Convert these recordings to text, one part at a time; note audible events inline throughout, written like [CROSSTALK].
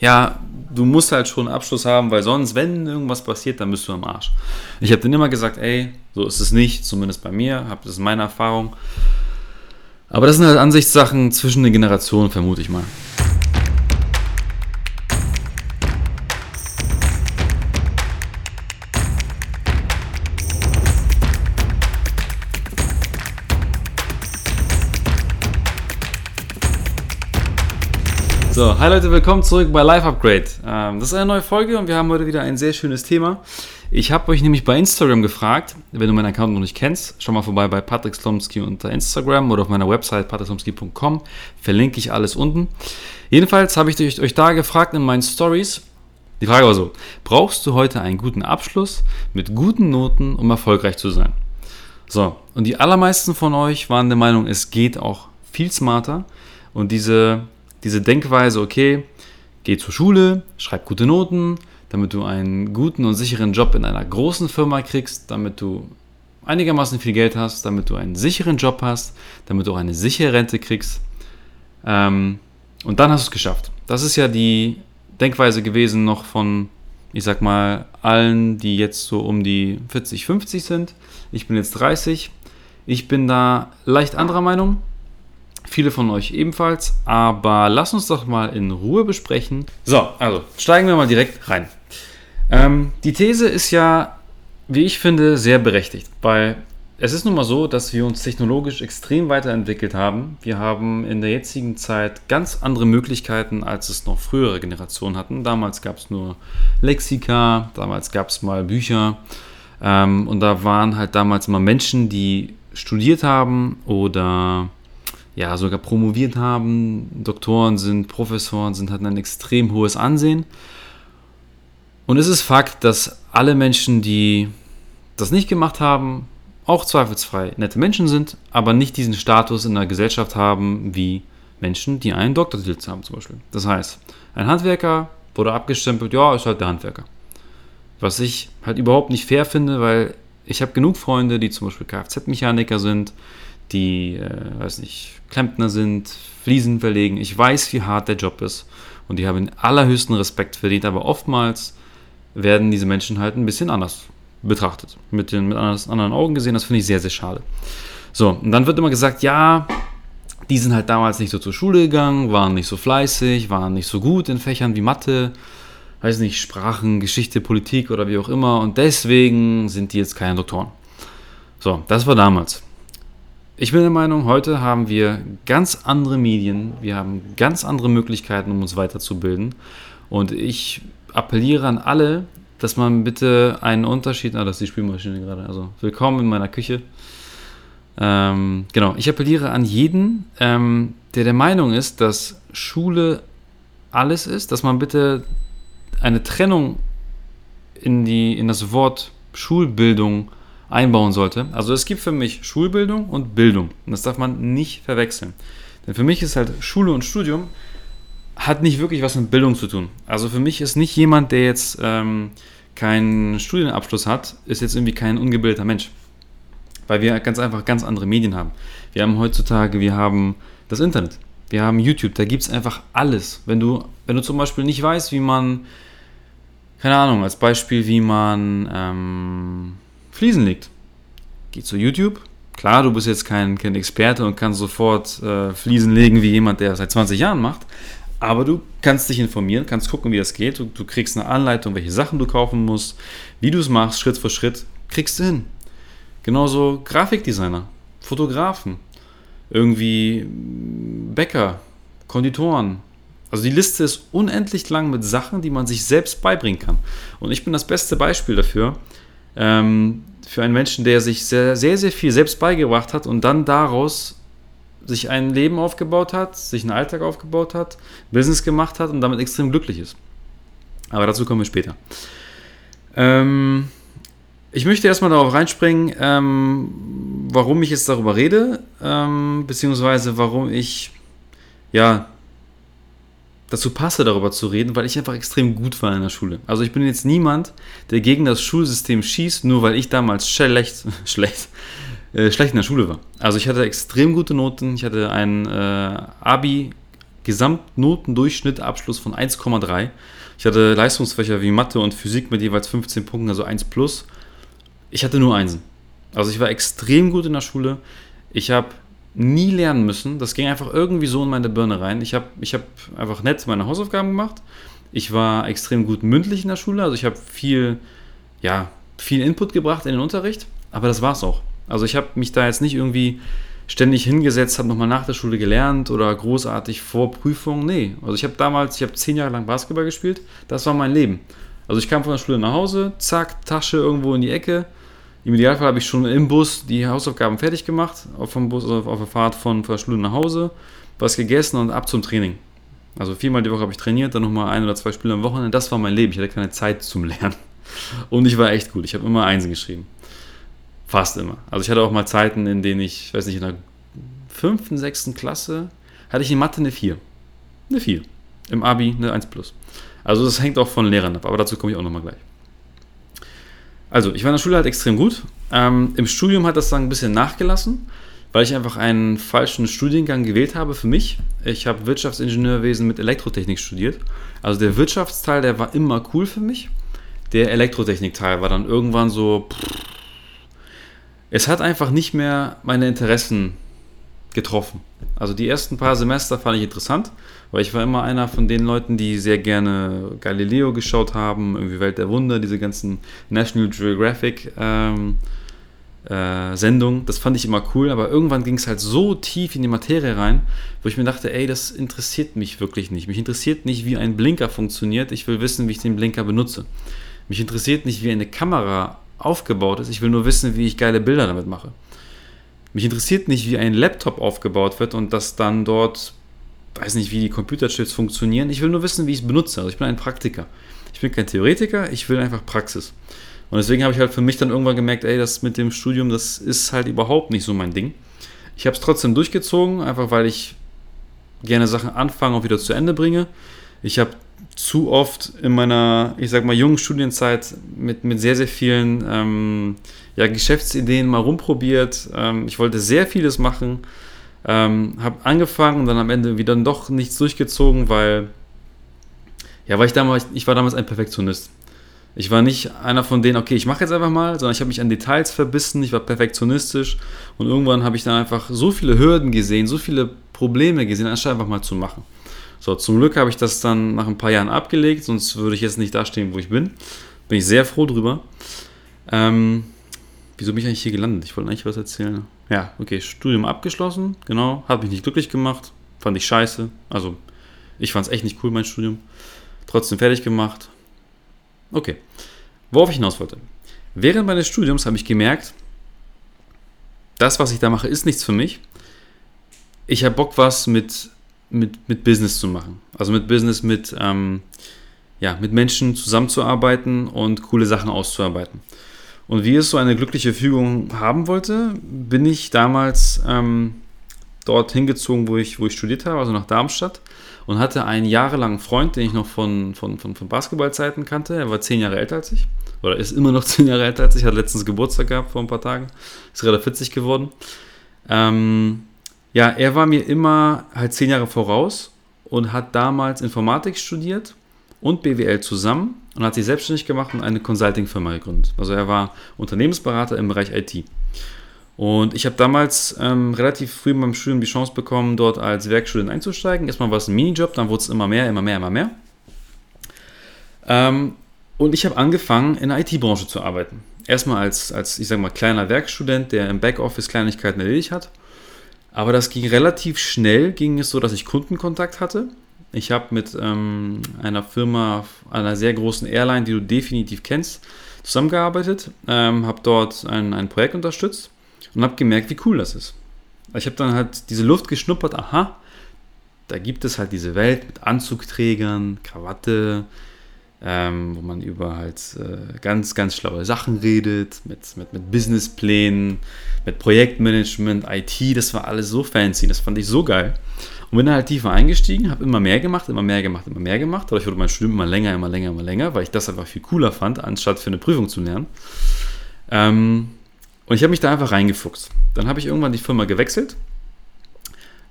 ja, du musst halt schon einen Abschluss haben, weil sonst, wenn irgendwas passiert, dann bist du am Arsch. Ich habe dann immer gesagt, ey, so ist es nicht, zumindest bei mir, das ist meine Erfahrung. Aber das sind halt Ansichtssachen zwischen den Generationen, vermute ich mal. So, hi Leute, willkommen zurück bei Life Upgrade. Ähm, das ist eine neue Folge und wir haben heute wieder ein sehr schönes Thema. Ich habe euch nämlich bei Instagram gefragt, wenn du meinen Account noch nicht kennst, schau mal vorbei bei Patrick Slomski unter Instagram oder auf meiner Website patrickslomski.com. Verlinke ich alles unten. Jedenfalls habe ich euch da gefragt in meinen Stories. Die Frage war so: Brauchst du heute einen guten Abschluss mit guten Noten, um erfolgreich zu sein? So, und die allermeisten von euch waren der Meinung, es geht auch viel smarter. Und diese diese Denkweise, okay, geh zur Schule, schreib gute Noten, damit du einen guten und sicheren Job in einer großen Firma kriegst, damit du einigermaßen viel Geld hast, damit du einen sicheren Job hast, damit du auch eine sichere Rente kriegst. Ähm, und dann hast du es geschafft. Das ist ja die Denkweise gewesen noch von, ich sag mal, allen, die jetzt so um die 40, 50 sind. Ich bin jetzt 30. Ich bin da leicht anderer Meinung viele von euch ebenfalls. Aber lass uns doch mal in Ruhe besprechen. So, also steigen wir mal direkt rein. Ähm, die These ist ja, wie ich finde, sehr berechtigt, weil es ist nun mal so, dass wir uns technologisch extrem weiterentwickelt haben. Wir haben in der jetzigen Zeit ganz andere Möglichkeiten, als es noch frühere Generationen hatten. Damals gab es nur Lexika, damals gab es mal Bücher. Ähm, und da waren halt damals immer Menschen, die studiert haben oder ja, sogar promoviert haben, Doktoren sind, Professoren sind, hatten ein extrem hohes Ansehen. Und es ist Fakt, dass alle Menschen, die das nicht gemacht haben, auch zweifelsfrei nette Menschen sind, aber nicht diesen Status in der Gesellschaft haben wie Menschen, die einen Doktortitel haben zum Beispiel. Das heißt, ein Handwerker wurde abgestempelt, ja, ist halt der Handwerker. Was ich halt überhaupt nicht fair finde, weil ich habe genug Freunde, die zum Beispiel Kfz-Mechaniker sind, die, äh, weiß nicht, Klempner sind, Fliesen verlegen. Ich weiß, wie hart der Job ist und die haben den allerhöchsten Respekt verdient, aber oftmals werden diese Menschen halt ein bisschen anders betrachtet, mit den mit anderen Augen gesehen. Das finde ich sehr, sehr schade. So, und dann wird immer gesagt, ja, die sind halt damals nicht so zur Schule gegangen, waren nicht so fleißig, waren nicht so gut in Fächern wie Mathe, weiß nicht, Sprachen, Geschichte, Politik oder wie auch immer und deswegen sind die jetzt keine Doktoren. So, das war damals. Ich bin der Meinung, heute haben wir ganz andere Medien, wir haben ganz andere Möglichkeiten, um uns weiterzubilden. Und ich appelliere an alle, dass man bitte einen Unterschied, ah, das ist die Spülmaschine gerade, also willkommen in meiner Küche. Ähm, genau, ich appelliere an jeden, ähm, der der Meinung ist, dass Schule alles ist, dass man bitte eine Trennung in, die, in das Wort Schulbildung einbauen sollte. Also es gibt für mich Schulbildung und Bildung. Und das darf man nicht verwechseln. Denn für mich ist halt Schule und Studium hat nicht wirklich was mit Bildung zu tun. Also für mich ist nicht jemand, der jetzt ähm, keinen Studienabschluss hat, ist jetzt irgendwie kein ungebildeter Mensch. Weil wir ganz einfach ganz andere Medien haben. Wir haben heutzutage, wir haben das Internet. Wir haben YouTube, da gibt es einfach alles. Wenn du, wenn du zum Beispiel nicht weißt, wie man, keine Ahnung, als Beispiel, wie man ähm, Fliesen legt. Geh zu YouTube. Klar, du bist jetzt kein, kein Experte und kannst sofort äh, Fliesen legen wie jemand, der seit 20 Jahren macht. Aber du kannst dich informieren, kannst gucken, wie das geht. Du, du kriegst eine Anleitung, welche Sachen du kaufen musst, wie du es machst, Schritt für Schritt. Kriegst du hin. Genauso Grafikdesigner, Fotografen, irgendwie Bäcker, Konditoren. Also die Liste ist unendlich lang mit Sachen, die man sich selbst beibringen kann. Und ich bin das beste Beispiel dafür, ähm, für einen Menschen, der sich sehr, sehr, sehr viel selbst beigebracht hat und dann daraus sich ein Leben aufgebaut hat, sich einen Alltag aufgebaut hat, Business gemacht hat und damit extrem glücklich ist. Aber dazu kommen wir später. Ähm, ich möchte erstmal darauf reinspringen, ähm, warum ich jetzt darüber rede, ähm, beziehungsweise warum ich ja dazu passe, darüber zu reden, weil ich einfach extrem gut war in der Schule. Also ich bin jetzt niemand, der gegen das Schulsystem schießt, nur weil ich damals schlecht, [LAUGHS] schlecht, äh, schlecht in der Schule war. Also ich hatte extrem gute Noten, ich hatte ein äh, Abi Gesamtnotendurchschnitt Abschluss von 1,3. Ich hatte Leistungsfächer wie Mathe und Physik mit jeweils 15 Punkten, also 1 plus. Ich hatte nur Einsen. Also ich war extrem gut in der Schule. Ich habe nie lernen müssen. Das ging einfach irgendwie so in meine Birne rein. Ich habe ich hab einfach nett meine Hausaufgaben gemacht. Ich war extrem gut mündlich in der Schule. Also ich habe viel, ja, viel Input gebracht in den Unterricht. Aber das war es auch. Also ich habe mich da jetzt nicht irgendwie ständig hingesetzt, habe nochmal nach der Schule gelernt oder großartig vor Prüfungen. Nee, also ich habe damals, ich habe zehn Jahre lang Basketball gespielt. Das war mein Leben. Also ich kam von der Schule nach Hause, zack, Tasche irgendwo in die Ecke. Im Idealfall habe ich schon im Bus die Hausaufgaben fertig gemacht, auf, dem Bus, auf, auf der Fahrt von, von der Schule nach Hause, was gegessen und ab zum Training. Also viermal die Woche habe ich trainiert, dann nochmal ein oder zwei Spiele am Wochenende. Das war mein Leben. Ich hatte keine Zeit zum Lernen. [LAUGHS] Und ich war echt gut. Ich habe immer Einsen geschrieben. Fast immer. Also ich hatte auch mal Zeiten, in denen ich, weiß nicht, in der fünften, sechsten Klasse hatte ich in Mathe eine 4. Eine 4. Im Abi eine 1 plus. Also das hängt auch von Lehrern ab, aber dazu komme ich auch nochmal gleich. Also, ich war in der Schule halt extrem gut. Ähm, Im Studium hat das dann ein bisschen nachgelassen, weil ich einfach einen falschen Studiengang gewählt habe für mich. Ich habe Wirtschaftsingenieurwesen mit Elektrotechnik studiert. Also der Wirtschaftsteil, der war immer cool für mich. Der Elektrotechnikteil war dann irgendwann so. Pff, es hat einfach nicht mehr meine Interessen getroffen. Also die ersten paar Semester fand ich interessant, weil ich war immer einer von den Leuten, die sehr gerne Galileo geschaut haben, irgendwie Welt der Wunder, diese ganzen National Geographic ähm, äh, Sendungen. Das fand ich immer cool, aber irgendwann ging es halt so tief in die Materie rein, wo ich mir dachte, ey, das interessiert mich wirklich nicht. Mich interessiert nicht, wie ein Blinker funktioniert. Ich will wissen, wie ich den Blinker benutze. Mich interessiert nicht, wie eine Kamera aufgebaut ist. Ich will nur wissen, wie ich geile Bilder damit mache. Mich interessiert nicht, wie ein Laptop aufgebaut wird und dass dann dort, weiß nicht, wie die Computerchips funktionieren. Ich will nur wissen, wie ich es benutze. Also ich bin ein Praktiker. Ich bin kein Theoretiker, ich will einfach Praxis. Und deswegen habe ich halt für mich dann irgendwann gemerkt, ey, das mit dem Studium, das ist halt überhaupt nicht so mein Ding. Ich habe es trotzdem durchgezogen, einfach weil ich gerne Sachen anfange und wieder zu Ende bringe. Ich habe zu oft in meiner, ich sag mal, jungen Studienzeit mit, mit sehr, sehr vielen ähm, ja, Geschäftsideen mal rumprobiert. Ähm, ich wollte sehr vieles machen, ähm, habe angefangen und dann am Ende wieder doch nichts durchgezogen, weil, ja, weil ich damals, ich war damals ein Perfektionist. Ich war nicht einer von denen, okay, ich mache jetzt einfach mal, sondern ich habe mich an Details verbissen, ich war perfektionistisch und irgendwann habe ich dann einfach so viele Hürden gesehen, so viele Probleme gesehen, anstatt einfach mal zu machen. So, zum Glück habe ich das dann nach ein paar Jahren abgelegt, sonst würde ich jetzt nicht dastehen, wo ich bin. Bin ich sehr froh drüber. Ähm, wieso bin ich eigentlich hier gelandet? Ich wollte eigentlich was erzählen. Ja, okay, Studium abgeschlossen, genau. Hat mich nicht glücklich gemacht. Fand ich scheiße. Also, ich fand es echt nicht cool, mein Studium. Trotzdem fertig gemacht. Okay. Worauf ich hinaus wollte. Während meines Studiums habe ich gemerkt, das, was ich da mache, ist nichts für mich. Ich habe Bock, was mit mit, mit Business zu machen. Also mit Business, mit, ähm, ja, mit Menschen zusammenzuarbeiten und coole Sachen auszuarbeiten. Und wie es so eine glückliche Fügung haben wollte, bin ich damals ähm, dort hingezogen, wo ich, wo ich studiert habe, also nach Darmstadt, und hatte einen jahrelangen Freund, den ich noch von, von, von, von Basketballzeiten kannte. Er war zehn Jahre älter als ich, oder ist immer noch [LAUGHS] zehn Jahre älter als ich, hat letztens Geburtstag gehabt vor ein paar Tagen, ist gerade 40 geworden. Ähm, ja, er war mir immer halt zehn Jahre voraus und hat damals Informatik studiert und BWL zusammen und hat sich selbstständig gemacht und eine Consulting-Firma gegründet. Also er war Unternehmensberater im Bereich IT. Und ich habe damals ähm, relativ früh in meinem Studium die Chance bekommen, dort als Werkstudent einzusteigen. Erstmal war es ein Minijob, dann wurde es immer mehr, immer mehr, immer mehr. Ähm, und ich habe angefangen, in der IT-Branche zu arbeiten. Erstmal als, als, ich sage mal, kleiner Werkstudent, der im Backoffice Kleinigkeiten erledigt hat. Aber das ging relativ schnell, ging es so, dass ich Kundenkontakt hatte. Ich habe mit ähm, einer Firma, einer sehr großen Airline, die du definitiv kennst, zusammengearbeitet, ähm, habe dort ein, ein Projekt unterstützt und habe gemerkt, wie cool das ist. Ich habe dann halt diese Luft geschnuppert, aha, da gibt es halt diese Welt mit Anzugträgern, Krawatte, ähm, wo man über halt äh, ganz, ganz schlaue Sachen redet, mit, mit, mit Businessplänen, mit Projektmanagement, IT, das war alles so fancy, das fand ich so geil. Und bin dann halt tiefer eingestiegen, habe immer mehr gemacht, immer mehr gemacht, immer mehr gemacht. Dadurch wurde mein Studium immer länger, immer länger, immer länger, weil ich das einfach viel cooler fand, anstatt für eine Prüfung zu lernen. Ähm, und ich habe mich da einfach reingefuchst. Dann habe ich irgendwann die Firma gewechselt,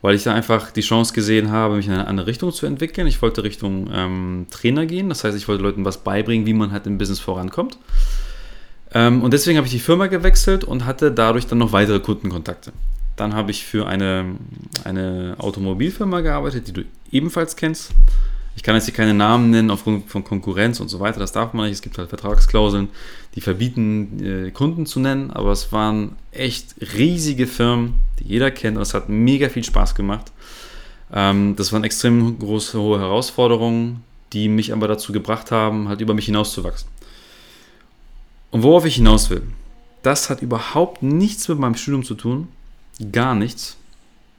weil ich da einfach die Chance gesehen habe, mich in eine andere Richtung zu entwickeln. Ich wollte Richtung ähm, Trainer gehen, das heißt, ich wollte Leuten was beibringen, wie man halt im Business vorankommt. Ähm, und deswegen habe ich die Firma gewechselt und hatte dadurch dann noch weitere Kundenkontakte. Dann habe ich für eine, eine Automobilfirma gearbeitet, die du ebenfalls kennst. Ich kann jetzt hier keine Namen nennen aufgrund von Konkurrenz und so weiter, das darf man nicht. Es gibt halt Vertragsklauseln, die verbieten, äh, Kunden zu nennen, aber es waren echt riesige Firmen, die jeder kennt und es hat mega viel Spaß gemacht. Ähm, das waren extrem große, hohe Herausforderungen, die mich aber dazu gebracht haben, halt über mich hinauszuwachsen. Und worauf ich hinaus will, das hat überhaupt nichts mit meinem Studium zu tun, gar nichts.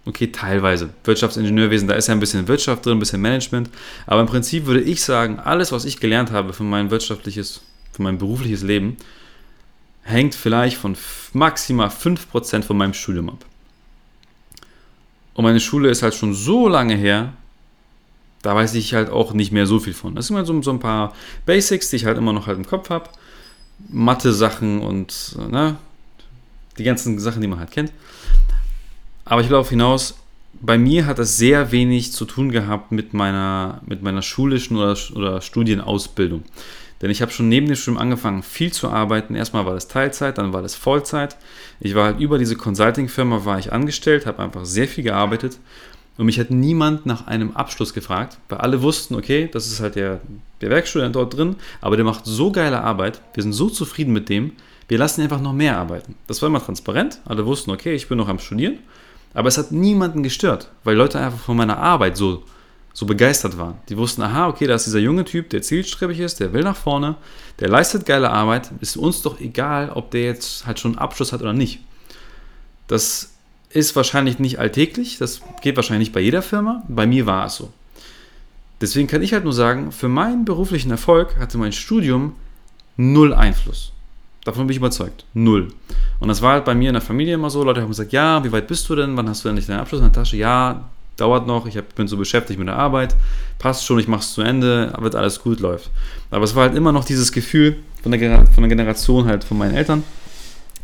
Okay, teilweise. Wirtschaftsingenieurwesen, da ist ja ein bisschen Wirtschaft drin, ein bisschen Management. Aber im Prinzip würde ich sagen, alles, was ich gelernt habe für mein wirtschaftliches, für mein berufliches Leben, hängt vielleicht von maximal 5% von meinem Studium ab. Und meine Schule ist halt schon so lange her, da weiß ich halt auch nicht mehr so viel von. Das sind halt so, so ein paar Basics, die ich halt immer noch halt im Kopf habe. Mathe-Sachen und ne, die ganzen Sachen, die man halt kennt. Aber ich will darauf hinaus, bei mir hat das sehr wenig zu tun gehabt mit meiner, mit meiner schulischen oder, oder Studienausbildung. Denn ich habe schon neben dem Studium angefangen, viel zu arbeiten. Erstmal war das Teilzeit, dann war das Vollzeit. Ich war halt über diese Consulting-Firma war ich angestellt, habe einfach sehr viel gearbeitet. Und mich hat niemand nach einem Abschluss gefragt, weil alle wussten, okay, das ist halt der, der Werkstudent dort drin, aber der macht so geile Arbeit, wir sind so zufrieden mit dem, wir lassen ihn einfach noch mehr arbeiten. Das war immer transparent, alle wussten, okay, ich bin noch am Studieren aber es hat niemanden gestört, weil Leute einfach von meiner Arbeit so, so begeistert waren. Die wussten, aha, okay, da ist dieser junge Typ, der zielstrebig ist, der will nach vorne, der leistet geile Arbeit. Ist uns doch egal, ob der jetzt halt schon einen Abschluss hat oder nicht. Das ist wahrscheinlich nicht alltäglich, das geht wahrscheinlich nicht bei jeder Firma. Bei mir war es so. Deswegen kann ich halt nur sagen, für meinen beruflichen Erfolg hatte mein Studium null Einfluss. Davon bin ich überzeugt. Null. Und das war halt bei mir in der Familie immer so. Leute haben gesagt, ja, wie weit bist du denn? Wann hast du endlich deinen Abschluss in der Tasche? Ja, dauert noch. Ich bin so beschäftigt mit der Arbeit. Passt schon, ich mach's zu Ende, wird alles gut, läuft. Aber es war halt immer noch dieses Gefühl von der, von der Generation halt von meinen Eltern.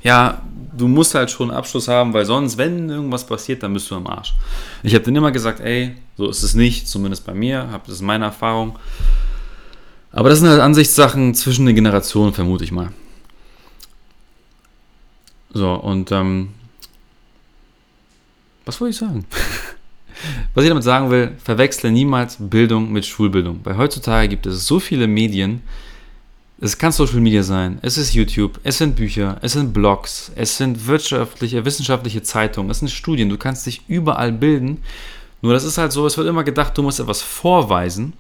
Ja, du musst halt schon einen Abschluss haben, weil sonst, wenn irgendwas passiert, dann bist du am Arsch. Ich habe denen immer gesagt, ey, so ist es nicht, zumindest bei mir, das ist meine Erfahrung. Aber das sind halt Ansichtssachen zwischen den Generationen, vermute ich mal. So, und ähm, was wollte ich sagen? [LAUGHS] was ich damit sagen will, verwechsle niemals Bildung mit Schulbildung. Weil heutzutage gibt es so viele Medien, es kann Social Media sein, es ist YouTube, es sind Bücher, es sind Blogs, es sind wirtschaftliche, wissenschaftliche Zeitungen, es sind Studien, du kannst dich überall bilden. Nur das ist halt so, es wird immer gedacht, du musst etwas vorweisen,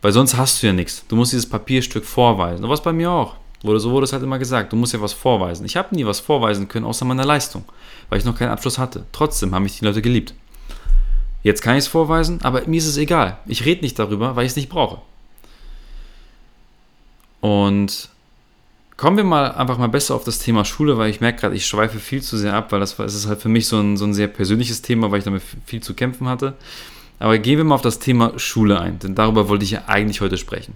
weil sonst hast du ja nichts. Du musst dieses Papierstück vorweisen. Und was bei mir auch. Wurde, so wurde es halt immer gesagt, du musst ja was vorweisen. Ich habe nie was vorweisen können, außer meiner Leistung, weil ich noch keinen Abschluss hatte. Trotzdem haben mich die Leute geliebt. Jetzt kann ich es vorweisen, aber mir ist es egal. Ich rede nicht darüber, weil ich es nicht brauche. Und kommen wir mal einfach mal besser auf das Thema Schule, weil ich merke gerade, ich schweife viel zu sehr ab, weil das es ist halt für mich so ein, so ein sehr persönliches Thema, weil ich damit viel zu kämpfen hatte. Aber gehen wir mal auf das Thema Schule ein, denn darüber wollte ich ja eigentlich heute sprechen.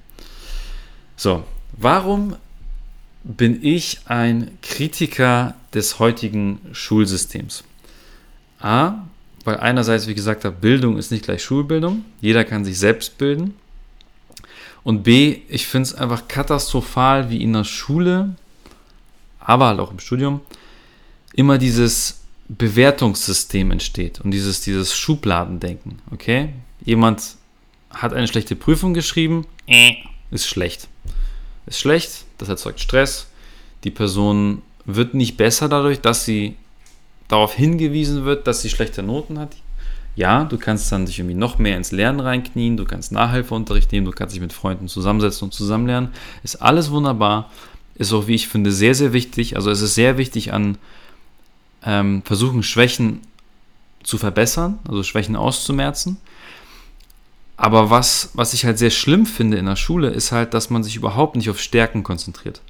So, warum bin ich ein Kritiker des heutigen Schulsystems. A, weil einerseits, wie gesagt Bildung ist nicht gleich Schulbildung. Jeder kann sich selbst bilden. Und B, ich finde es einfach katastrophal, wie in der Schule, aber halt auch im Studium, immer dieses Bewertungssystem entsteht und dieses, dieses Schubladendenken. Okay? Jemand hat eine schlechte Prüfung geschrieben, äh, ist schlecht ist schlecht, das erzeugt Stress. Die Person wird nicht besser dadurch, dass sie darauf hingewiesen wird, dass sie schlechte Noten hat. Ja, du kannst dann dich irgendwie noch mehr ins Lernen reinknien, du kannst Nachhilfeunterricht nehmen, du kannst dich mit Freunden zusammensetzen und zusammenlernen. Ist alles wunderbar. Ist auch, wie ich finde, sehr, sehr wichtig. Also es ist sehr wichtig an ähm, versuchen, Schwächen zu verbessern, also Schwächen auszumerzen. Aber was, was ich halt sehr schlimm finde in der Schule, ist halt, dass man sich überhaupt nicht auf Stärken konzentriert.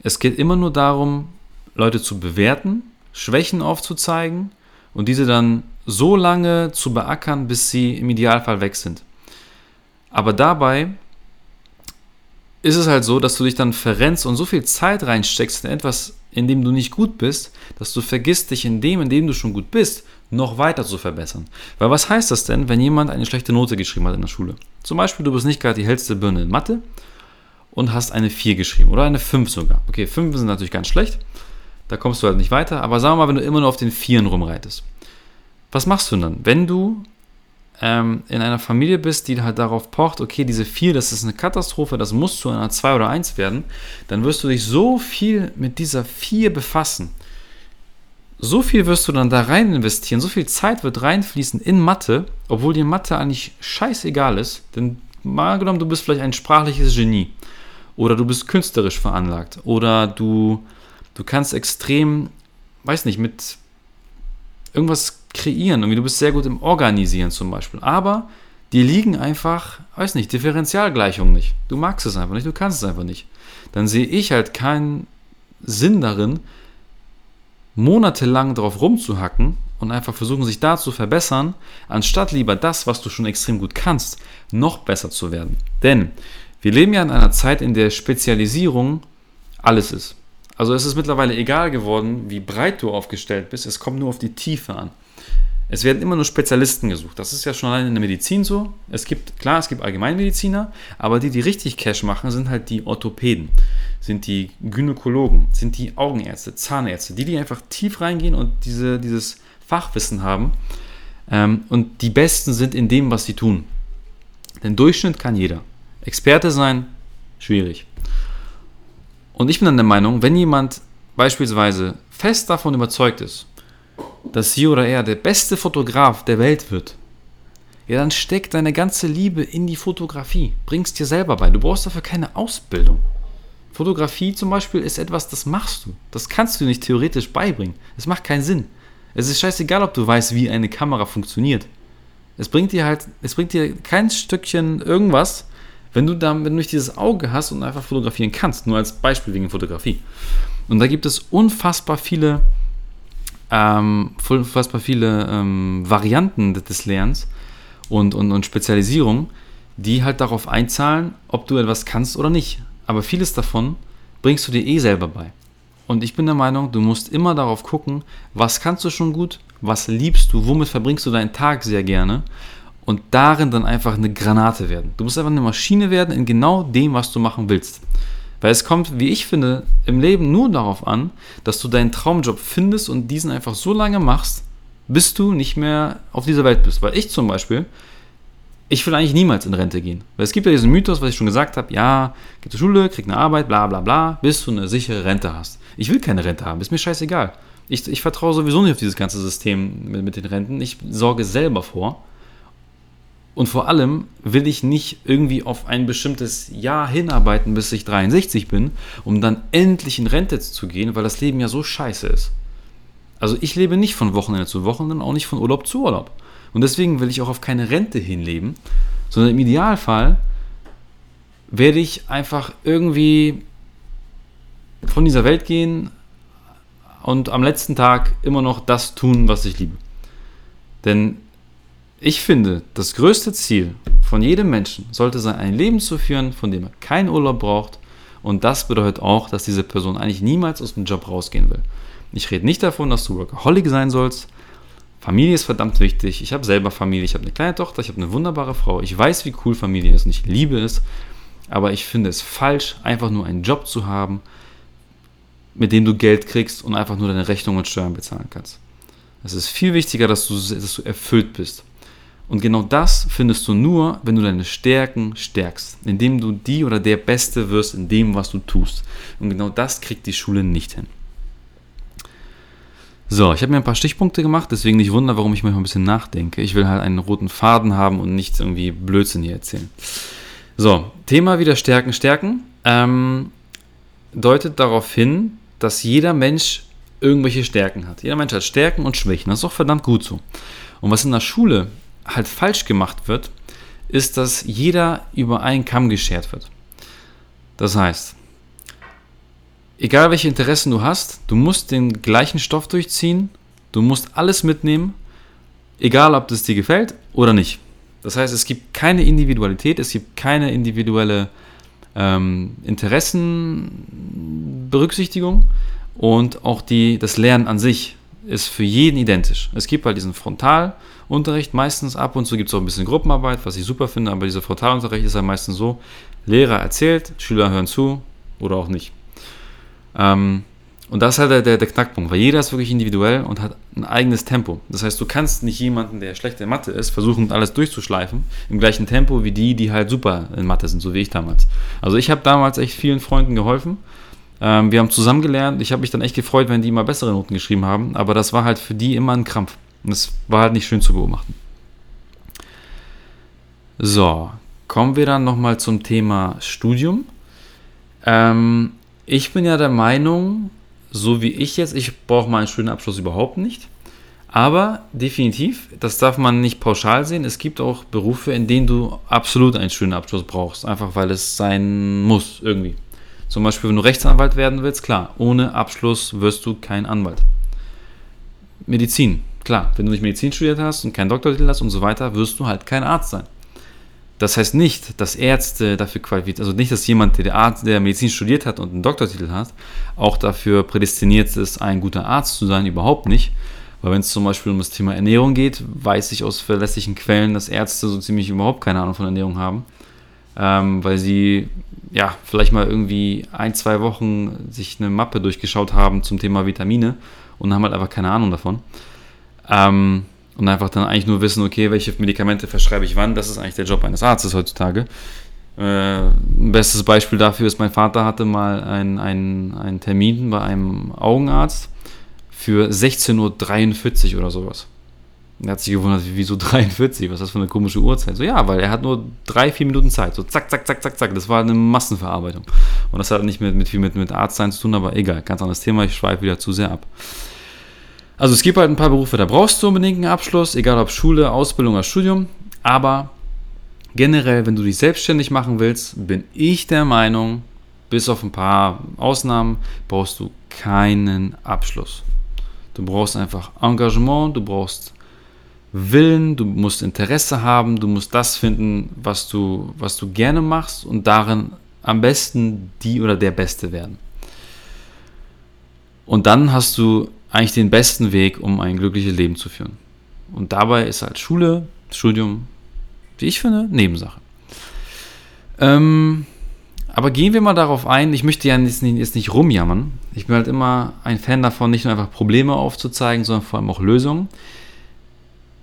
Es geht immer nur darum, Leute zu bewerten, Schwächen aufzuzeigen und diese dann so lange zu beackern, bis sie im Idealfall weg sind. Aber dabei ist es halt so, dass du dich dann verrennst und so viel Zeit reinsteckst in etwas, in dem du nicht gut bist, dass du vergisst, dich in dem, in dem du schon gut bist, noch weiter zu verbessern. Weil was heißt das denn, wenn jemand eine schlechte Note geschrieben hat in der Schule? Zum Beispiel, du bist nicht gerade die hellste Birne in Mathe und hast eine 4 geschrieben oder eine 5 sogar. Okay, 5 sind natürlich ganz schlecht, da kommst du halt nicht weiter, aber sagen wir mal, wenn du immer nur auf den 4 rumreitest. Was machst du dann? Wenn du ähm, in einer Familie bist, die halt darauf pocht, okay, diese 4, das ist eine Katastrophe, das muss zu einer 2 oder 1 werden, dann wirst du dich so viel mit dieser 4 befassen. So viel wirst du dann da rein investieren, so viel Zeit wird reinfließen in Mathe, obwohl dir Mathe eigentlich scheißegal ist, denn mal genommen, du bist vielleicht ein sprachliches Genie oder du bist künstlerisch veranlagt oder du, du kannst extrem, weiß nicht, mit irgendwas kreieren. Irgendwie, du bist sehr gut im Organisieren zum Beispiel. Aber die liegen einfach, weiß nicht, Differentialgleichungen nicht. Du magst es einfach nicht, du kannst es einfach nicht. Dann sehe ich halt keinen Sinn darin, monatelang drauf rumzuhacken und einfach versuchen, sich da zu verbessern, anstatt lieber das, was du schon extrem gut kannst, noch besser zu werden. Denn wir leben ja in einer Zeit, in der Spezialisierung alles ist. Also es ist mittlerweile egal geworden, wie breit du aufgestellt bist, es kommt nur auf die Tiefe an. Es werden immer nur Spezialisten gesucht. Das ist ja schon allein in der Medizin so. Es gibt, klar, es gibt Allgemeinmediziner, aber die, die richtig Cash machen, sind halt die Orthopäden, sind die Gynäkologen, sind die Augenärzte, Zahnärzte, die, die einfach tief reingehen und diese, dieses Fachwissen haben. Ähm, und die Besten sind in dem, was sie tun. Den Durchschnitt kann jeder. Experte sein, schwierig. Und ich bin dann der Meinung, wenn jemand beispielsweise fest davon überzeugt ist, dass sie oder er der beste Fotograf der Welt wird, ja, dann steckt deine ganze Liebe in die Fotografie. Bringst dir selber bei. Du brauchst dafür keine Ausbildung. Fotografie zum Beispiel ist etwas, das machst du. Das kannst du nicht theoretisch beibringen. Es macht keinen Sinn. Es ist scheißegal, ob du weißt, wie eine Kamera funktioniert. Es bringt dir halt, es bringt dir kein Stückchen irgendwas, wenn du da, wenn du nicht dieses Auge hast und einfach fotografieren kannst. Nur als Beispiel wegen Fotografie. Und da gibt es unfassbar viele ähm, unfassbar viele ähm, Varianten des Lernens und, und, und Spezialisierung, die halt darauf einzahlen, ob du etwas kannst oder nicht. Aber vieles davon bringst du dir eh selber bei. Und ich bin der Meinung, du musst immer darauf gucken, was kannst du schon gut, was liebst du, womit verbringst du deinen Tag sehr gerne und darin dann einfach eine Granate werden. Du musst einfach eine Maschine werden in genau dem, was du machen willst. Weil es kommt, wie ich finde, im Leben nur darauf an, dass du deinen Traumjob findest und diesen einfach so lange machst, bis du nicht mehr auf dieser Welt bist. Weil ich zum Beispiel, ich will eigentlich niemals in Rente gehen. Weil es gibt ja diesen Mythos, was ich schon gesagt habe, ja, geh zur Schule, krieg eine Arbeit, bla bla bla, bis du eine sichere Rente hast. Ich will keine Rente haben, ist mir scheißegal. Ich, ich vertraue sowieso nicht auf dieses ganze System mit, mit den Renten. Ich sorge selber vor. Und vor allem will ich nicht irgendwie auf ein bestimmtes Jahr hinarbeiten, bis ich 63 bin, um dann endlich in Rente zu gehen, weil das Leben ja so scheiße ist. Also ich lebe nicht von Wochenende zu Wochenende, auch nicht von Urlaub zu Urlaub. Und deswegen will ich auch auf keine Rente hinleben, sondern im Idealfall werde ich einfach irgendwie von dieser Welt gehen und am letzten Tag immer noch das tun, was ich liebe. Denn ich finde, das größte Ziel von jedem Menschen sollte sein, ein Leben zu führen, von dem er keinen Urlaub braucht. Und das bedeutet auch, dass diese Person eigentlich niemals aus dem Job rausgehen will. Ich rede nicht davon, dass du Workaholic sein sollst. Familie ist verdammt wichtig. Ich habe selber Familie. Ich habe eine kleine Tochter. Ich habe eine wunderbare Frau. Ich weiß, wie cool Familie ist und ich liebe es. Aber ich finde es falsch, einfach nur einen Job zu haben, mit dem du Geld kriegst und einfach nur deine Rechnungen und Steuern bezahlen kannst. Es ist viel wichtiger, dass du, dass du erfüllt bist. Und genau das findest du nur, wenn du deine Stärken stärkst, indem du die oder der Beste wirst in dem, was du tust. Und genau das kriegt die Schule nicht hin. So, ich habe mir ein paar Stichpunkte gemacht, deswegen nicht wunder, warum ich manchmal ein bisschen nachdenke. Ich will halt einen roten Faden haben und nicht irgendwie Blödsinn hier erzählen. So, Thema wieder Stärken, Stärken ähm, deutet darauf hin, dass jeder Mensch irgendwelche Stärken hat. Jeder Mensch hat Stärken und Schwächen. Das ist auch verdammt gut so. Und was in der Schule halt falsch gemacht wird, ist, dass jeder über einen Kamm geschert wird. Das heißt, egal welche Interessen du hast, du musst den gleichen Stoff durchziehen, du musst alles mitnehmen, egal ob das dir gefällt oder nicht. Das heißt, es gibt keine Individualität, es gibt keine individuelle ähm, Interessenberücksichtigung und auch die, das Lernen an sich ist für jeden identisch. Es gibt halt diesen Frontalunterricht meistens, ab und zu gibt es auch ein bisschen Gruppenarbeit, was ich super finde, aber dieser Frontalunterricht ist halt meistens so, Lehrer erzählt, Schüler hören zu oder auch nicht. Ähm, und das ist halt der, der, der, Knackpunkt, weil jeder ist wirklich individuell und hat ein eigenes Tempo. Das heißt, du kannst nicht jemanden, der schlecht in Mathe ist, versuchen, alles durchzuschleifen, im gleichen Tempo wie die, die halt super in Mathe sind, so wie ich damals. Also ich habe damals echt vielen Freunden geholfen. Ähm, wir haben zusammen gelernt. Ich habe mich dann echt gefreut, wenn die immer bessere Noten geschrieben haben, aber das war halt für die immer ein Krampf. Und das war halt nicht schön zu beobachten. So, kommen wir dann nochmal zum Thema Studium. Ähm, ich bin ja der Meinung, so wie ich jetzt, ich brauche meinen Studienabschluss überhaupt nicht. Aber definitiv, das darf man nicht pauschal sehen. Es gibt auch Berufe, in denen du absolut einen Studienabschluss brauchst, einfach weil es sein muss irgendwie. Zum Beispiel, wenn du Rechtsanwalt werden willst, klar, ohne Abschluss wirst du kein Anwalt. Medizin, klar, wenn du nicht Medizin studiert hast und keinen Doktortitel hast und so weiter, wirst du halt kein Arzt sein. Das heißt nicht, dass Ärzte dafür qualifiziert, also nicht, dass jemand, der Arzt, der Medizin studiert hat und einen Doktortitel hat, auch dafür prädestiniert ist, ein guter Arzt zu sein, überhaupt nicht. Weil wenn es zum Beispiel um das Thema Ernährung geht, weiß ich aus verlässlichen Quellen, dass Ärzte so ziemlich überhaupt keine Ahnung von Ernährung haben. Ähm, weil sie ja vielleicht mal irgendwie ein, zwei Wochen sich eine Mappe durchgeschaut haben zum Thema Vitamine und haben halt einfach keine Ahnung davon. Ähm, und einfach dann eigentlich nur wissen, okay, welche Medikamente verschreibe ich wann. Das ist eigentlich der Job eines Arztes heutzutage. Äh, ein bestes Beispiel dafür ist, mein Vater hatte mal einen Termin bei einem Augenarzt für 16.43 Uhr oder sowas. Er hat sich gewundert, wieso 43? Was ist das für eine komische Uhrzeit? So, ja, weil er hat nur drei, vier Minuten Zeit. So, zack, zack, zack, zack, zack. Das war eine Massenverarbeitung. Und das hat nicht mit, mit viel mit, mit Arztsein zu tun, aber egal, ganz anderes Thema. Ich schweife wieder zu sehr ab. Also es gibt halt ein paar Berufe, da brauchst du unbedingt einen Abschluss, egal ob Schule, Ausbildung oder Studium. Aber generell, wenn du dich selbstständig machen willst, bin ich der Meinung, bis auf ein paar Ausnahmen, brauchst du keinen Abschluss. Du brauchst einfach Engagement, du brauchst Willen, du musst Interesse haben, du musst das finden, was du, was du gerne machst und darin am besten die oder der Beste werden. Und dann hast du eigentlich den besten Weg, um ein glückliches Leben zu führen. Und dabei ist halt Schule, Studium, wie ich finde, Nebensache. Ähm, aber gehen wir mal darauf ein, ich möchte ja jetzt nicht, jetzt nicht rumjammern. Ich bin halt immer ein Fan davon, nicht nur einfach Probleme aufzuzeigen, sondern vor allem auch Lösungen.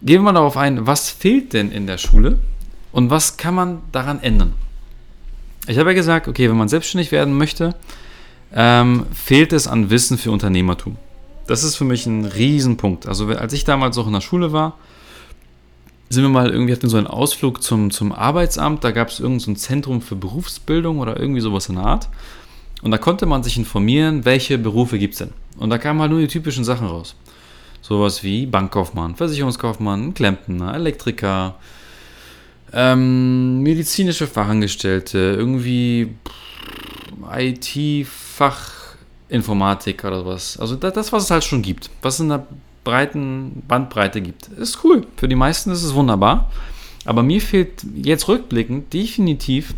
Gehen wir mal darauf ein, was fehlt denn in der Schule und was kann man daran ändern? Ich habe ja gesagt, okay, wenn man selbstständig werden möchte, ähm, fehlt es an Wissen für Unternehmertum. Das ist für mich ein Riesenpunkt. Also als ich damals auch in der Schule war, sind wir mal irgendwie, hatten so einen Ausflug zum, zum Arbeitsamt, da gab es irgendein so Zentrum für Berufsbildung oder irgendwie sowas in der Art. Und da konnte man sich informieren, welche Berufe gibt es denn. Und da kamen halt nur die typischen Sachen raus. Sowas wie Bankkaufmann, Versicherungskaufmann, Klempner, Elektriker, ähm, medizinische Fachangestellte, irgendwie IT-Fachinformatik oder was. Also das, was es halt schon gibt, was es in der breiten Bandbreite gibt. Ist cool. Für die meisten ist es wunderbar. Aber mir fehlt jetzt rückblickend definitiv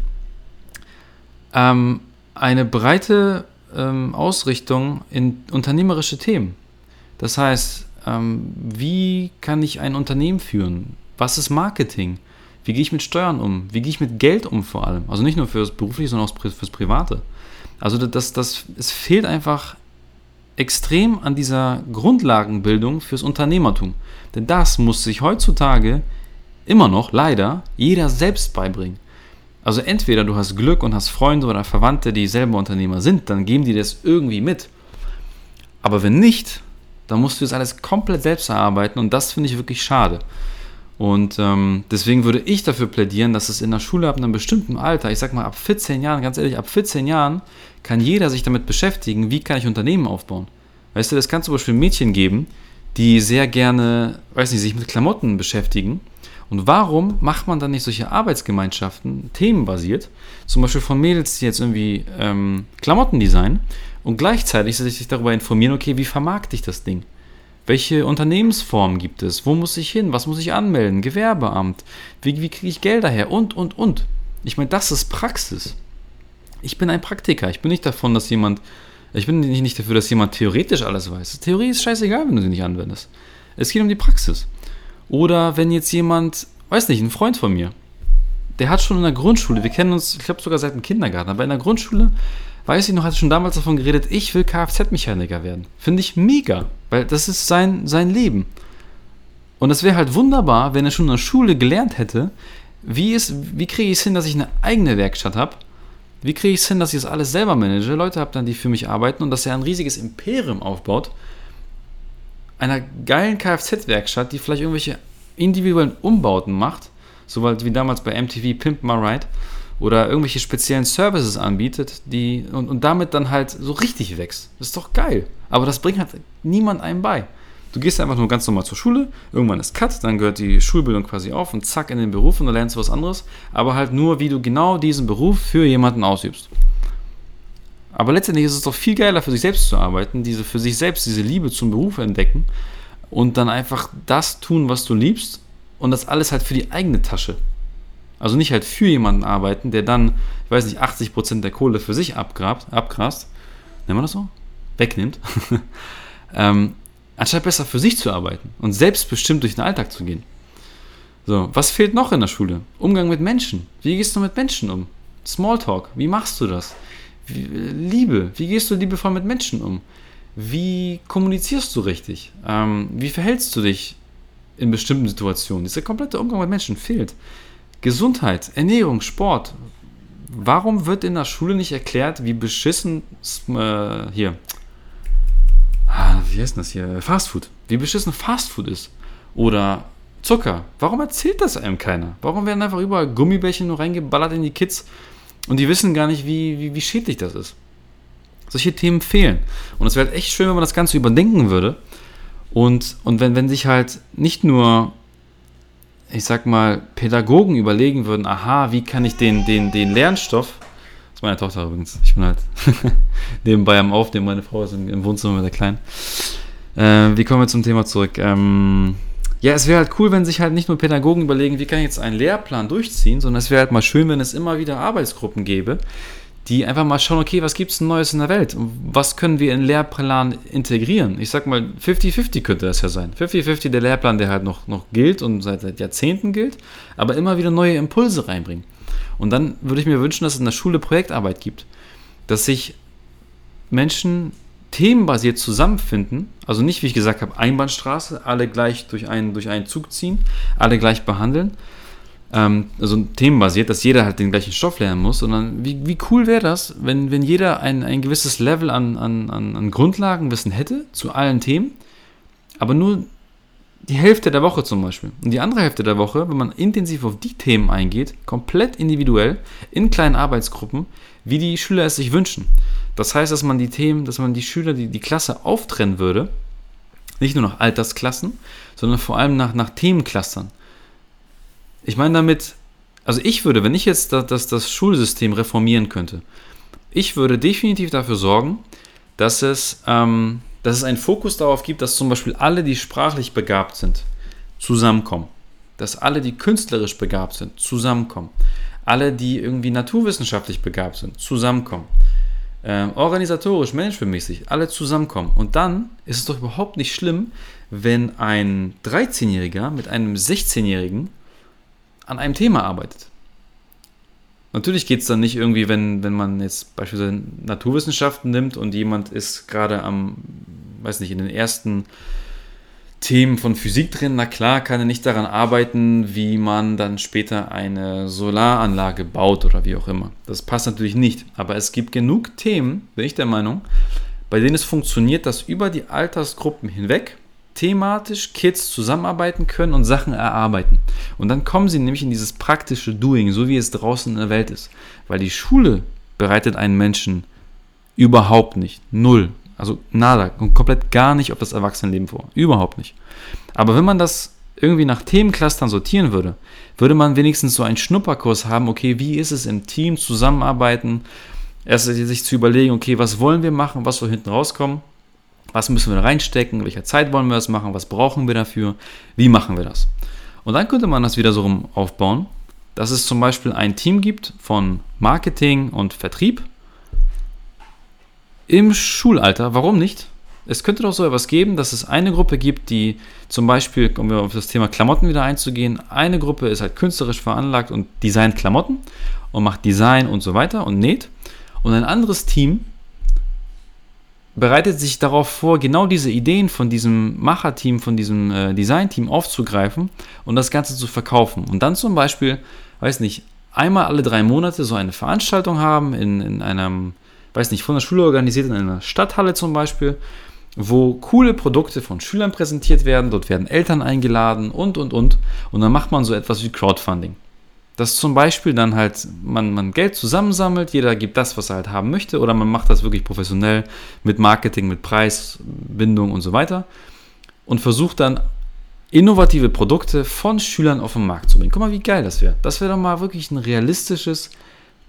ähm, eine breite ähm, Ausrichtung in unternehmerische Themen. Das heißt, ähm, wie kann ich ein Unternehmen führen? Was ist Marketing? Wie gehe ich mit Steuern um? Wie gehe ich mit Geld um vor allem? Also nicht nur fürs Berufliche, sondern auch fürs Private. Also das, das, es fehlt einfach extrem an dieser Grundlagenbildung fürs Unternehmertum. Denn das muss sich heutzutage immer noch, leider, jeder selbst beibringen. Also entweder du hast Glück und hast Freunde oder Verwandte, die selber Unternehmer sind, dann geben die das irgendwie mit. Aber wenn nicht, da musst du das alles komplett selbst erarbeiten und das finde ich wirklich schade. Und ähm, deswegen würde ich dafür plädieren, dass es in der Schule ab einem bestimmten Alter, ich sag mal ab 14 Jahren, ganz ehrlich, ab 14 Jahren kann jeder sich damit beschäftigen, wie kann ich Unternehmen aufbauen. Weißt du, das kann zum Beispiel Mädchen geben, die sehr gerne, weiß nicht, sich mit Klamotten beschäftigen. Und warum macht man dann nicht solche Arbeitsgemeinschaften, themenbasiert, zum Beispiel von Mädels, die jetzt irgendwie ähm, Klamotten designen und gleichzeitig sich darüber informieren, okay, wie vermarkte ich das Ding? Welche Unternehmensformen gibt es? Wo muss ich hin? Was muss ich anmelden? Gewerbeamt? Wie, wie kriege ich Gelder her? Und, und, und. Ich meine, das ist Praxis. Ich bin ein Praktiker. Ich bin nicht davon, dass jemand Ich bin nicht, dafür, dass jemand theoretisch alles weiß. Theorie ist scheißegal, wenn du sie nicht anwendest. Es geht um die Praxis. Oder wenn jetzt jemand, weiß nicht, ein Freund von mir, der hat schon in der Grundschule, wir kennen uns, ich glaube sogar seit dem Kindergarten, aber in der Grundschule, weiß ich noch, hat schon damals davon geredet, ich will Kfz-Mechaniker werden. Finde ich mega, weil das ist sein, sein Leben. Und es wäre halt wunderbar, wenn er schon in der Schule gelernt hätte, wie, wie kriege ich es hin, dass ich eine eigene Werkstatt habe? Wie kriege ich es hin, dass ich das alles selber manage, Leute habe dann, die für mich arbeiten und dass er ein riesiges Imperium aufbaut, einer geilen Kfz-Werkstatt, die vielleicht irgendwelche individuellen Umbauten macht, so wie damals bei MTV Pimp My Ride, oder irgendwelche speziellen Services anbietet, die und, und damit dann halt so richtig wächst. Das ist doch geil. Aber das bringt halt niemand einem bei. Du gehst einfach nur ganz normal zur Schule, irgendwann ist Cut, dann gehört die Schulbildung quasi auf und zack in den Beruf und dann lernst du was anderes, aber halt nur, wie du genau diesen Beruf für jemanden ausübst. Aber letztendlich ist es doch viel geiler, für sich selbst zu arbeiten, diese für sich selbst diese Liebe zum Beruf entdecken und dann einfach das tun, was du liebst und das alles halt für die eigene Tasche. Also nicht halt für jemanden arbeiten, der dann, ich weiß nicht, 80% der Kohle für sich abgrabt, abgrast, nennen wir das so? Wegnimmt. [LAUGHS] ähm, anstatt besser für sich zu arbeiten und selbstbestimmt durch den Alltag zu gehen. So, was fehlt noch in der Schule? Umgang mit Menschen. Wie gehst du mit Menschen um? Smalltalk, wie machst du das? Wie, Liebe, wie gehst du liebevoll mit Menschen um? Wie kommunizierst du richtig? Ähm, wie verhältst du dich in bestimmten Situationen? Dieser komplette Umgang mit Menschen fehlt. Gesundheit, Ernährung, Sport. Warum wird in der Schule nicht erklärt, wie beschissen äh, hier ah, wie heißt das hier? Fastfood. Wie beschissen Fastfood ist. Oder Zucker. Warum erzählt das einem keiner? Warum werden einfach überall Gummibärchen nur reingeballert in die Kids und die wissen gar nicht, wie, wie, wie schädlich das ist? Solche Themen fehlen. Und es wäre halt echt schön, wenn man das Ganze überdenken würde. Und, und wenn, wenn sich halt nicht nur, ich sag mal, Pädagogen überlegen würden, aha, wie kann ich den, den, den Lernstoff das ist meine Tochter übrigens. Ich bin halt [LAUGHS] nebenbei am Aufnehmen. Meine Frau ist im Wohnzimmer mit der Kleinen. Äh, wie kommen wir zum Thema zurück? Ähm, ja, es wäre halt cool, wenn sich halt nicht nur Pädagogen überlegen, wie kann ich jetzt einen Lehrplan durchziehen, sondern es wäre halt mal schön, wenn es immer wieder Arbeitsgruppen gäbe, die einfach mal schauen, okay, was gibt es Neues in der Welt? Was können wir in Lehrplan integrieren? Ich sag mal, 50-50 könnte das ja sein. 50-50 der Lehrplan, der halt noch, noch gilt und seit, seit Jahrzehnten gilt, aber immer wieder neue Impulse reinbringen. Und dann würde ich mir wünschen, dass es in der Schule Projektarbeit gibt, dass sich Menschen themenbasiert zusammenfinden, also nicht, wie ich gesagt habe, Einbahnstraße, alle gleich durch einen, durch einen Zug ziehen, alle gleich behandeln, ähm, also themenbasiert, dass jeder halt den gleichen Stoff lernen muss, sondern wie, wie cool wäre das, wenn, wenn jeder ein, ein gewisses Level an, an, an Grundlagenwissen hätte zu allen Themen, aber nur die Hälfte der Woche zum Beispiel. Und die andere Hälfte der Woche, wenn man intensiv auf die Themen eingeht, komplett individuell, in kleinen Arbeitsgruppen, wie die Schüler es sich wünschen. Das heißt, dass man die Themen, dass man die Schüler, die, die Klasse auftrennen würde, nicht nur nach Altersklassen, sondern vor allem nach, nach Themenclustern. Ich meine damit, also ich würde, wenn ich jetzt das, das, das Schulsystem reformieren könnte, ich würde definitiv dafür sorgen, dass es ähm, dass es einen Fokus darauf gibt, dass zum Beispiel alle, die sprachlich begabt sind, zusammenkommen. Dass alle, die künstlerisch begabt sind, zusammenkommen. Alle, die irgendwie naturwissenschaftlich begabt sind, zusammenkommen. Ähm, organisatorisch, managementmäßig, alle zusammenkommen. Und dann ist es doch überhaupt nicht schlimm, wenn ein 13-Jähriger mit einem 16-Jährigen an einem Thema arbeitet. Natürlich geht es dann nicht irgendwie, wenn, wenn man jetzt beispielsweise Naturwissenschaften nimmt und jemand ist gerade am, weiß nicht, in den ersten Themen von Physik drin, na klar kann er nicht daran arbeiten, wie man dann später eine Solaranlage baut oder wie auch immer. Das passt natürlich nicht. Aber es gibt genug Themen, bin ich der Meinung, bei denen es funktioniert, dass über die Altersgruppen hinweg thematisch Kids zusammenarbeiten können und Sachen erarbeiten. Und dann kommen sie nämlich in dieses praktische Doing, so wie es draußen in der Welt ist. Weil die Schule bereitet einen Menschen überhaupt nicht, null, also nada und komplett gar nicht auf das Erwachsenenleben vor. Überhaupt nicht. Aber wenn man das irgendwie nach Themenclustern sortieren würde, würde man wenigstens so einen Schnupperkurs haben, okay, wie ist es im Team zusammenarbeiten, erst sich zu überlegen, okay, was wollen wir machen, was soll hinten rauskommen was müssen wir da reinstecken? In welcher Zeit wollen wir das machen? Was brauchen wir dafür? Wie machen wir das? Und dann könnte man das wieder so rum aufbauen, dass es zum Beispiel ein Team gibt von Marketing und Vertrieb. im Schulalter, warum nicht? Es könnte doch so etwas geben, dass es eine Gruppe gibt, die zum Beispiel, um auf das Thema Klamotten wieder einzugehen, eine Gruppe ist halt künstlerisch veranlagt und designt Klamotten und macht Design und so weiter und näht. Und ein anderes Team bereitet sich darauf vor, genau diese Ideen von diesem Macherteam, von diesem äh, Designteam aufzugreifen und das Ganze zu verkaufen. Und dann zum Beispiel, weiß nicht, einmal alle drei Monate so eine Veranstaltung haben in, in einem, weiß nicht, von der Schule organisiert, in einer Stadthalle zum Beispiel, wo coole Produkte von Schülern präsentiert werden, dort werden Eltern eingeladen und, und, und. Und dann macht man so etwas wie Crowdfunding. Dass zum Beispiel dann halt man, man Geld zusammensammelt, jeder gibt das, was er halt haben möchte, oder man macht das wirklich professionell mit Marketing, mit Preisbindung und so weiter und versucht dann innovative Produkte von Schülern auf den Markt zu bringen. Guck mal, wie geil das wäre. Das wäre doch mal wirklich ein realistisches,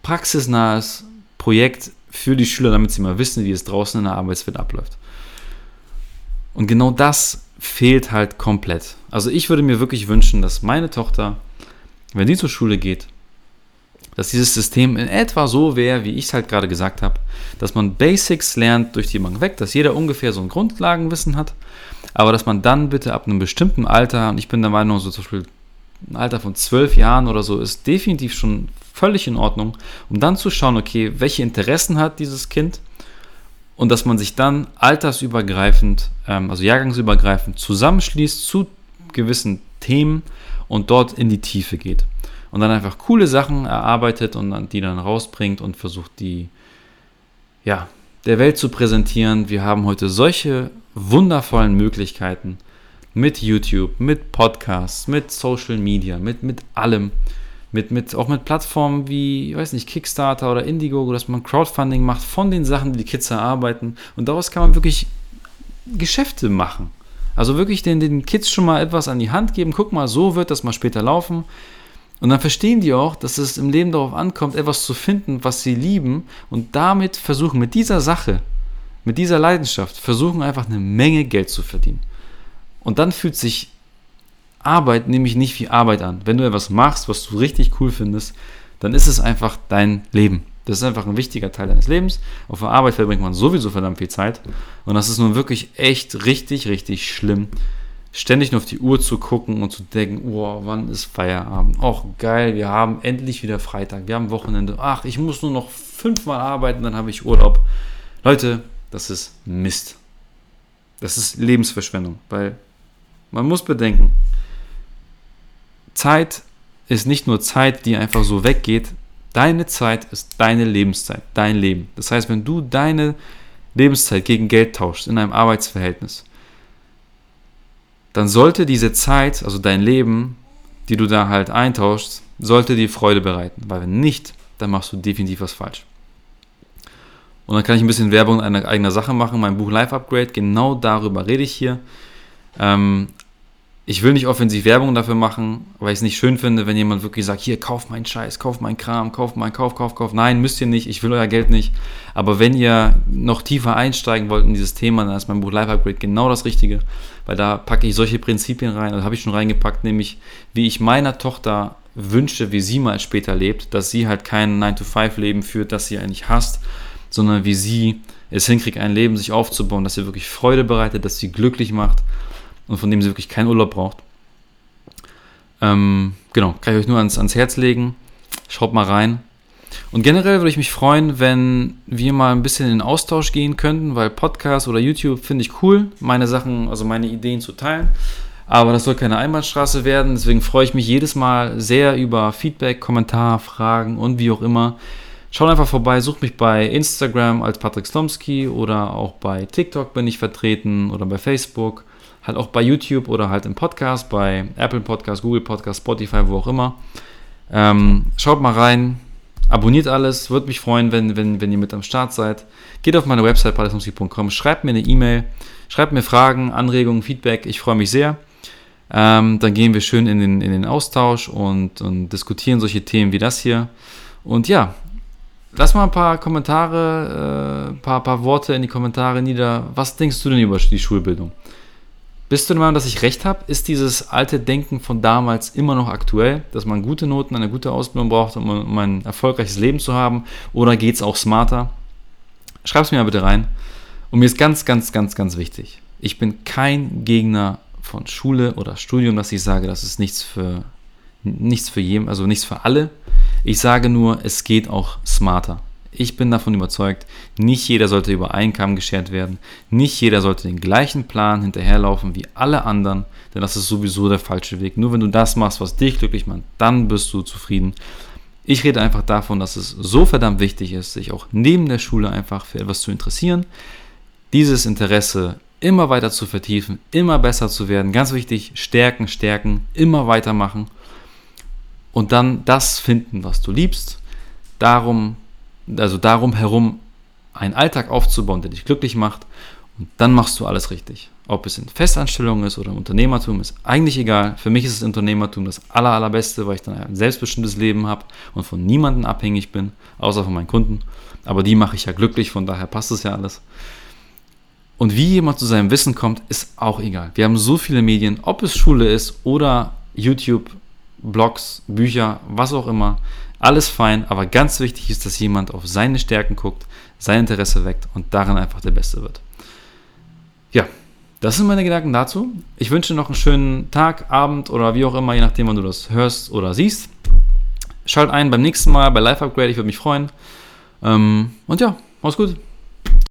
praxisnahes Projekt für die Schüler, damit sie mal wissen, wie es draußen in der Arbeitswelt abläuft. Und genau das fehlt halt komplett. Also ich würde mir wirklich wünschen, dass meine Tochter wenn die zur Schule geht, dass dieses System in etwa so wäre, wie ich es halt gerade gesagt habe, dass man Basics lernt durch die Bank weg, dass jeder ungefähr so ein Grundlagenwissen hat, aber dass man dann bitte ab einem bestimmten Alter, und ich bin der Meinung, so zum Beispiel ein Alter von zwölf Jahren oder so, ist definitiv schon völlig in Ordnung, um dann zu schauen, okay, welche Interessen hat dieses Kind? Und dass man sich dann altersübergreifend, ähm, also jahrgangsübergreifend zusammenschließt zu gewissen Themen und dort in die Tiefe geht. Und dann einfach coole Sachen erarbeitet und dann, die dann rausbringt und versucht, die ja, der Welt zu präsentieren. Wir haben heute solche wundervollen Möglichkeiten mit YouTube, mit Podcasts, mit Social Media, mit, mit allem. Mit, mit, auch mit Plattformen wie, ich weiß nicht, Kickstarter oder Indiegogo, dass man Crowdfunding macht von den Sachen, die die Kids erarbeiten. Und daraus kann man wirklich Geschäfte machen. Also wirklich den, den Kids schon mal etwas an die Hand geben. Guck mal, so wird das mal später laufen. Und dann verstehen die auch, dass es im Leben darauf ankommt, etwas zu finden, was sie lieben und damit versuchen, mit dieser Sache, mit dieser Leidenschaft, versuchen einfach eine Menge Geld zu verdienen. Und dann fühlt sich Arbeit nämlich nicht wie Arbeit an. Wenn du etwas machst, was du richtig cool findest, dann ist es einfach dein Leben. Das ist einfach ein wichtiger Teil deines Lebens. Auf der Arbeit verbringt man sowieso verdammt viel Zeit. Und das ist nun wirklich echt richtig, richtig schlimm. Ständig nur auf die Uhr zu gucken und zu denken, oh, wann ist Feierabend? Och, geil, wir haben endlich wieder Freitag, wir haben Wochenende. Ach, ich muss nur noch fünfmal arbeiten, dann habe ich Urlaub. Leute, das ist Mist. Das ist Lebensverschwendung, weil man muss bedenken, Zeit ist nicht nur Zeit, die einfach so weggeht, Deine Zeit ist deine Lebenszeit, dein Leben. Das heißt, wenn du deine Lebenszeit gegen Geld tauschst in einem Arbeitsverhältnis, dann sollte diese Zeit, also dein Leben, die du da halt eintauschst, sollte dir Freude bereiten. Weil wenn nicht, dann machst du definitiv was falsch. Und dann kann ich ein bisschen Werbung einer eigener Sache machen. Mein Buch Life Upgrade, genau darüber rede ich hier. Ähm, ich will nicht offensiv Werbung dafür machen, weil ich es nicht schön finde, wenn jemand wirklich sagt, hier, kauf meinen Scheiß, kauf meinen Kram, kauf meinen, kauf, kauf, kauf. Nein, müsst ihr nicht, ich will euer Geld nicht. Aber wenn ihr noch tiefer einsteigen wollt in dieses Thema, dann ist mein Buch Life Upgrade genau das Richtige, weil da packe ich solche Prinzipien rein, das habe ich schon reingepackt, nämlich wie ich meiner Tochter wünsche, wie sie mal später lebt, dass sie halt kein 9-to-5-Leben führt, das sie eigentlich hasst, sondern wie sie es hinkriegt, ein Leben sich aufzubauen, das ihr wirklich Freude bereitet, das sie glücklich macht und von dem sie wirklich keinen Urlaub braucht. Ähm, genau, kann ich euch nur ans, ans Herz legen. Schaut mal rein. Und generell würde ich mich freuen, wenn wir mal ein bisschen in Austausch gehen könnten, weil Podcast oder YouTube finde ich cool, meine Sachen, also meine Ideen zu teilen. Aber das soll keine Einbahnstraße werden. Deswegen freue ich mich jedes Mal sehr über Feedback, Kommentar, Fragen und wie auch immer. Schaut einfach vorbei, sucht mich bei Instagram als Patrick Slomski oder auch bei TikTok bin ich vertreten oder bei Facebook halt auch bei YouTube oder halt im Podcast, bei Apple Podcast, Google Podcast, Spotify, wo auch immer. Ähm, schaut mal rein, abonniert alles, würde mich freuen, wenn, wenn, wenn ihr mit am Start seid. Geht auf meine Website palasmusik.com, schreibt mir eine E-Mail, schreibt mir Fragen, Anregungen, Feedback, ich freue mich sehr. Ähm, dann gehen wir schön in den, in den Austausch und, und diskutieren solche Themen wie das hier. Und ja, lass mal ein paar Kommentare, ein äh, paar, paar Worte in die Kommentare nieder. Was denkst du denn über die Schulbildung? Bist du der Meinung, dass ich recht habe? Ist dieses alte Denken von damals immer noch aktuell, dass man gute Noten, eine gute Ausbildung braucht, um, um ein erfolgreiches Leben zu haben? Oder geht es auch smarter? schreib es mir mal bitte rein. Und mir ist ganz, ganz, ganz, ganz wichtig. Ich bin kein Gegner von Schule oder Studium, dass ich sage, das ist nichts für nichts für jeden, also nichts für alle. Ich sage nur, es geht auch smarter. Ich bin davon überzeugt, nicht jeder sollte über einen Kamm geschert werden. Nicht jeder sollte den gleichen Plan hinterherlaufen wie alle anderen, denn das ist sowieso der falsche Weg. Nur wenn du das machst, was dich glücklich macht, dann bist du zufrieden. Ich rede einfach davon, dass es so verdammt wichtig ist, sich auch neben der Schule einfach für etwas zu interessieren, dieses Interesse immer weiter zu vertiefen, immer besser zu werden. Ganz wichtig, stärken, stärken, immer weitermachen und dann das finden, was du liebst. Darum also darum herum einen Alltag aufzubauen, der dich glücklich macht und dann machst du alles richtig. Ob es in Festanstellung ist oder im Unternehmertum, ist eigentlich egal. Für mich ist das Unternehmertum das aller, allerbeste, weil ich dann ein selbstbestimmtes Leben habe und von niemandem abhängig bin, außer von meinen Kunden. Aber die mache ich ja glücklich, von daher passt es ja alles. Und wie jemand zu seinem Wissen kommt, ist auch egal. Wir haben so viele Medien, ob es Schule ist oder YouTube, Blogs, Bücher, was auch immer. Alles fein, aber ganz wichtig ist, dass jemand auf seine Stärken guckt, sein Interesse weckt und darin einfach der Beste wird. Ja, das sind meine Gedanken dazu. Ich wünsche noch einen schönen Tag, Abend oder wie auch immer, je nachdem, wann du das hörst oder siehst. Schalt ein beim nächsten Mal bei Live Upgrade, ich würde mich freuen. Ähm, und ja, mach's gut.